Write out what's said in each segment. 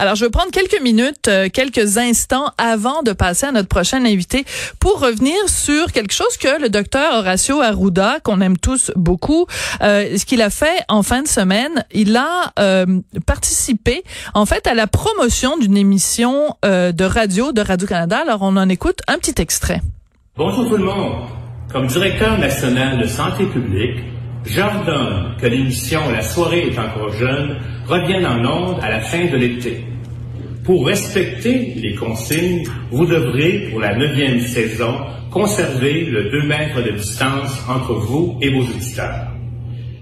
Alors, je vais prendre quelques minutes, euh, quelques instants avant de passer à notre prochain invité pour revenir sur quelque chose que le docteur Horacio Arruda, qu'on aime tous beaucoup, euh, ce qu'il a fait en fin de semaine, il a euh, participé en fait à la promotion d'une émission de radio de Radio-Canada. Alors, on en écoute un petit extrait. Bonjour tout le monde. Comme directeur national de santé publique, J'ordonne que l'émission La soirée est encore jeune revienne en ondes à la fin de l'été. Pour respecter les consignes, vous devrez, pour la neuvième saison, conserver le 2 mètres de distance entre vous et vos auditeurs.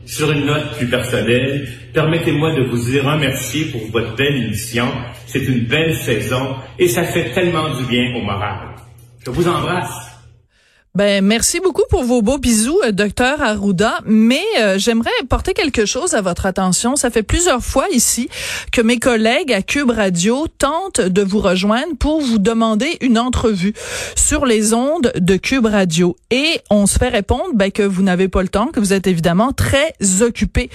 Sur une note plus personnelle, permettez-moi de vous y remercier pour votre belle émission. C'est une belle saison et ça fait tellement du bien au moral. Je vous embrasse. Ben merci beaucoup pour vos beaux bisous, euh, docteur Arruda. Mais euh, j'aimerais porter quelque chose à votre attention. Ça fait plusieurs fois ici que mes collègues à Cube Radio tentent de vous rejoindre pour vous demander une entrevue sur les ondes de Cube Radio. Et on se fait répondre ben, que vous n'avez pas le temps, que vous êtes évidemment très occupé.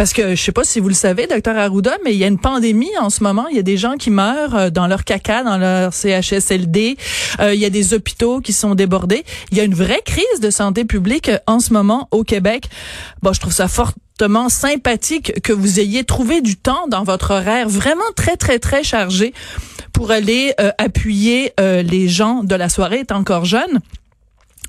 Parce que je sais pas si vous le savez, docteur Arruda, mais il y a une pandémie en ce moment. Il y a des gens qui meurent euh, dans leur caca, dans leur CHSLD. Euh, il y a des hôpitaux qui sont débordés. Il y a une vraie crise de santé publique euh, en ce moment au Québec. Bon, je trouve ça fortement sympathique que vous ayez trouvé du temps dans votre horaire vraiment très, très, très chargé pour aller appuyer les gens de la soirée est encore jeune.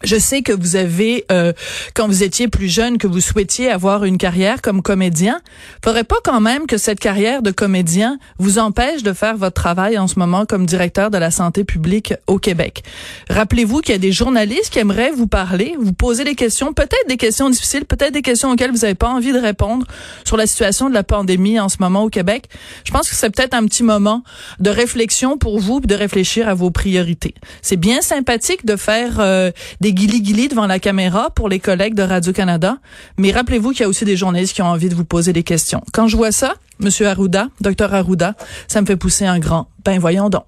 Je sais que vous avez, euh, quand vous étiez plus jeune, que vous souhaitiez avoir une carrière comme comédien. Faudrait pas quand même que cette carrière de comédien vous empêche de faire votre travail en ce moment comme directeur de la santé publique au Québec. Rappelez-vous qu'il y a des journalistes qui aimeraient vous parler, vous poser des questions, peut-être des questions difficiles, peut-être des questions auxquelles vous n'avez pas envie de répondre sur la situation de la pandémie en ce moment au Québec. Je pense que c'est peut-être un petit moment de réflexion pour vous, de réfléchir à vos priorités. C'est bien sympathique de faire euh, des guili-guili devant la caméra pour les collègues de Radio-Canada. Mais rappelez-vous qu'il y a aussi des journalistes qui ont envie de vous poser des questions. Quand je vois ça, Monsieur Arruda, Docteur Arruda, ça me fait pousser un grand. Ben voyons donc.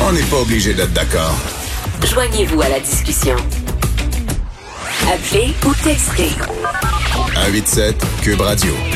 On n'est pas obligé d'être d'accord. Joignez-vous à la discussion. Appelez ou textez. 187 Cube Radio.